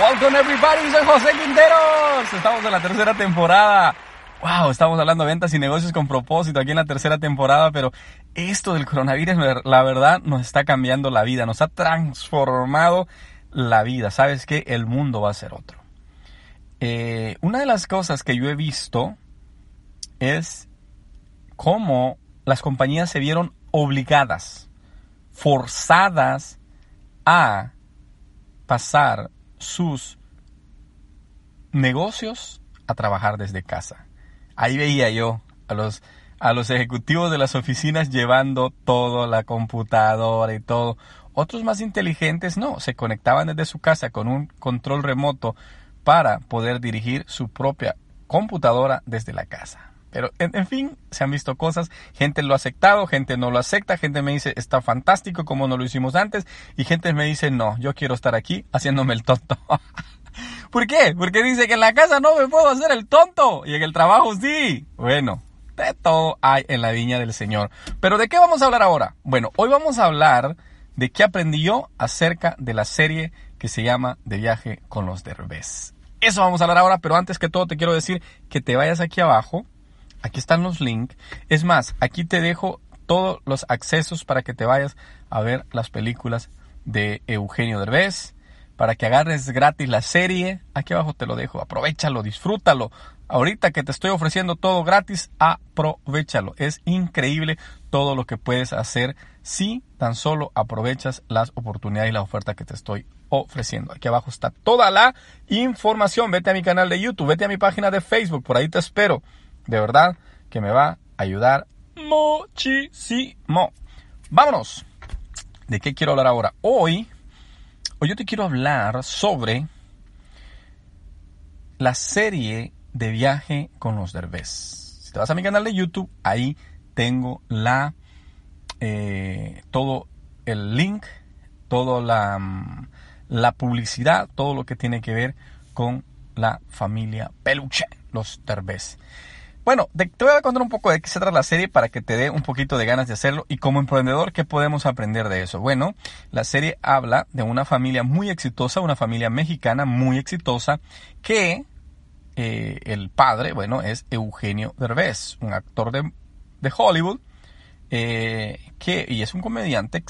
Welcome everybody, soy José Quinteros. Estamos en la tercera temporada. Wow, estamos hablando de ventas y negocios con propósito aquí en la tercera temporada, pero esto del coronavirus, la verdad, nos está cambiando la vida, nos ha transformado la vida. ¿Sabes qué? El mundo va a ser otro. Eh, una de las cosas que yo he visto es cómo las compañías se vieron obligadas, forzadas a pasar sus negocios a trabajar desde casa. Ahí veía yo a los, a los ejecutivos de las oficinas llevando todo, la computadora y todo. Otros más inteligentes no, se conectaban desde su casa con un control remoto para poder dirigir su propia computadora desde la casa. Pero en, fin, se han visto cosas, gente lo ha aceptado, gente no lo acepta, gente me dice está fantástico como no lo hicimos antes y gente me dice no, yo quiero estar aquí haciéndome el tonto. ¿Por qué? Porque dice que en la casa no me puedo hacer el tonto y en el trabajo sí. Bueno, de todo hay en la viña del Señor. Pero ¿de qué vamos a hablar ahora? Bueno, hoy vamos a hablar de qué aprendí yo acerca de la serie que se llama De viaje con los derbés. Eso vamos a hablar ahora, pero antes que todo te quiero decir que te vayas aquí abajo Aquí están los links. Es más, aquí te dejo todos los accesos para que te vayas a ver las películas de Eugenio Derbez, para que agarres gratis la serie. Aquí abajo te lo dejo. Aprovechalo, disfrútalo. Ahorita que te estoy ofreciendo todo gratis, aprovechalo. Es increíble todo lo que puedes hacer si tan solo aprovechas las oportunidades y la oferta que te estoy ofreciendo. Aquí abajo está toda la información. Vete a mi canal de YouTube, vete a mi página de Facebook, por ahí te espero. De verdad que me va a ayudar muchísimo. Vámonos. ¿De qué quiero hablar ahora? Hoy, hoy yo te quiero hablar sobre la serie de viaje con los derbés. Si te vas a mi canal de YouTube, ahí tengo la eh, todo el link, toda la, mm, la publicidad, todo lo que tiene que ver con la familia Peluche, los derbés. Bueno, te voy a contar un poco de qué se trata la serie para que te dé un poquito de ganas de hacerlo y como emprendedor, ¿qué podemos aprender de eso? Bueno, la serie habla de una familia muy exitosa, una familia mexicana muy exitosa, que eh, el padre, bueno, es Eugenio Derbez, un actor de, Hollywood, eh, que, y es un comediante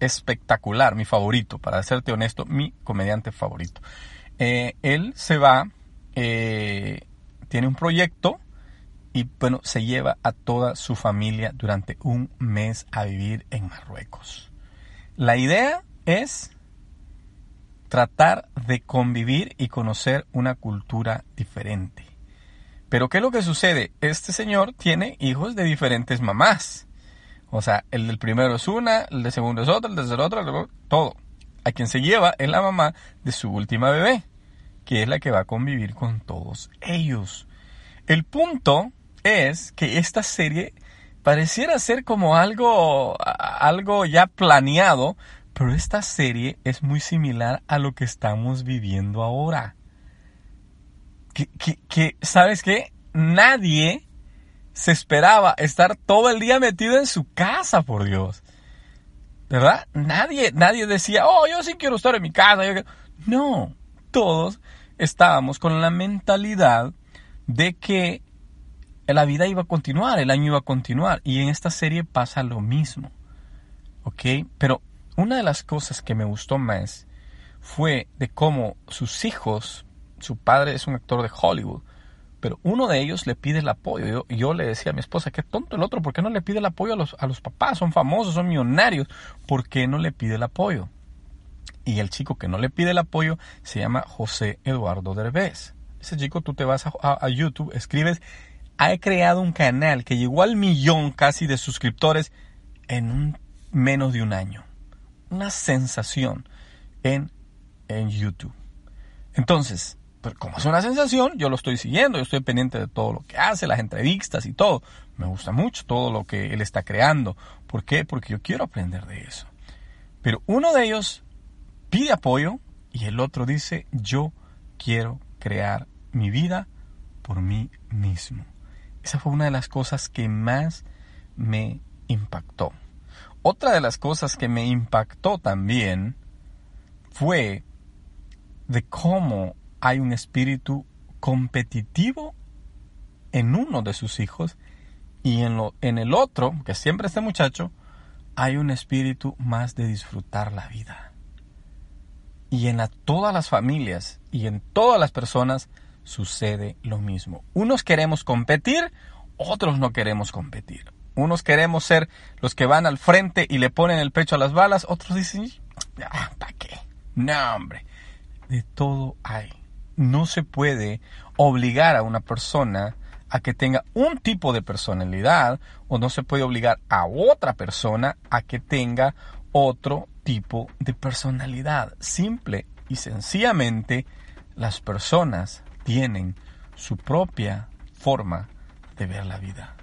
espectacular, mi favorito, para serte honesto, mi comediante favorito. Eh, él se va, tiene un proyecto, y bueno, se lleva a toda su familia durante un mes a vivir en Marruecos. La idea es tratar de convivir y conocer una cultura diferente. Pero ¿qué es lo que sucede? Este señor tiene hijos de diferentes mamás. O sea, el del primero es una, el del segundo es otra, el tercero otro, todo. A quien se lleva es la mamá de su última bebé, que es la que va a convivir con todos ellos. El punto es que esta serie pareciera ser como algo, algo ya planeado, pero esta serie es muy similar a lo que estamos viviendo ahora. Que, que, ¿sabes qué? Nadie se esperaba estar todo el día metido en su casa, por Dios. ¿Verdad? Nadie, nadie decía, oh, yo sí quiero estar en mi casa. No, todos estábamos con la mentalidad de que la vida iba a continuar, el año iba a continuar. Y en esta serie pasa lo mismo. ¿Ok? Pero una de las cosas que me gustó más fue de cómo sus hijos, su padre es un actor de Hollywood, pero uno de ellos le pide el apoyo. Yo, yo le decía a mi esposa, qué tonto el otro, ¿por qué no le pide el apoyo a los, a los papás? Son famosos, son millonarios, ¿por qué no le pide el apoyo? Y el chico que no le pide el apoyo se llama José Eduardo Derbez. Ese chico, tú te vas a YouTube, escribes ha creado un canal que llegó al millón casi de suscriptores en un, menos de un año. Una sensación en, en YouTube. Entonces, como es una sensación, yo lo estoy siguiendo, yo estoy pendiente de todo lo que hace, las entrevistas y todo. Me gusta mucho todo lo que él está creando. ¿Por qué? Porque yo quiero aprender de eso. Pero uno de ellos pide apoyo y el otro dice, yo quiero crear mi vida por mí mismo. Esa fue una de las cosas que más me impactó. Otra de las cosas que me impactó también fue de cómo hay un espíritu competitivo en uno de sus hijos y en, lo, en el otro, que siempre este muchacho, hay un espíritu más de disfrutar la vida. Y en todas las familias y en todas las personas sucede lo mismo. Unos queremos competir, otros no queremos competir. Unos queremos ser los que van al frente y le ponen el pecho a las balas, otros dicen, ¿para qué? No, hombre, de todo hay. No se puede obligar a una persona a que tenga un tipo de personalidad o no se puede obligar a otra persona a que tenga otro tipo de personalidad. Simple y sencillamente las personas tienen su propia forma de ver la vida.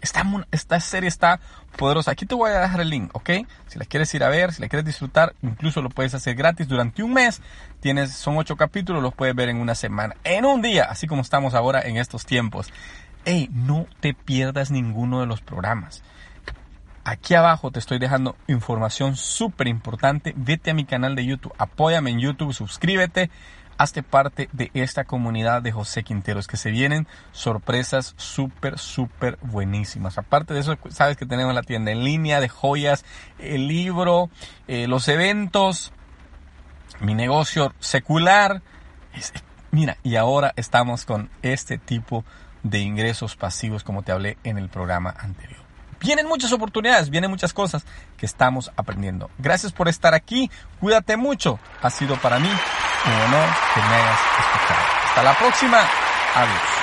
Esta, serie está poderosa. Aquí te voy a dejar el link, ¿ok? Si la quieres ir a ver, si la quieres disfrutar, incluso lo puedes hacer gratis durante un mes. Tienes, son ocho capítulos, los puedes ver en una semana, en un día, así como estamos ahora en estos tiempos. Hey, no te pierdas ninguno de los programas. Aquí abajo te estoy dejando información súper importante. Vete a mi canal de YouTube, apóyame en YouTube, suscríbete hazte parte de esta comunidad de José Quinteros, que se vienen sorpresas súper, súper buenísimas. Aparte de eso, sabes que tenemos la tienda en línea de joyas, el libro, eh, los eventos, mi negocio secular. mira, y ahora estamos con este tipo de ingresos pasivos como te hablé en el programa anterior. Vienen muchas oportunidades, vienen muchas cosas que estamos aprendiendo. Gracias por estar aquí, cuídate mucho. Ha sido para mí un honor que me hayas escuchado. Hasta la próxima. Adiós.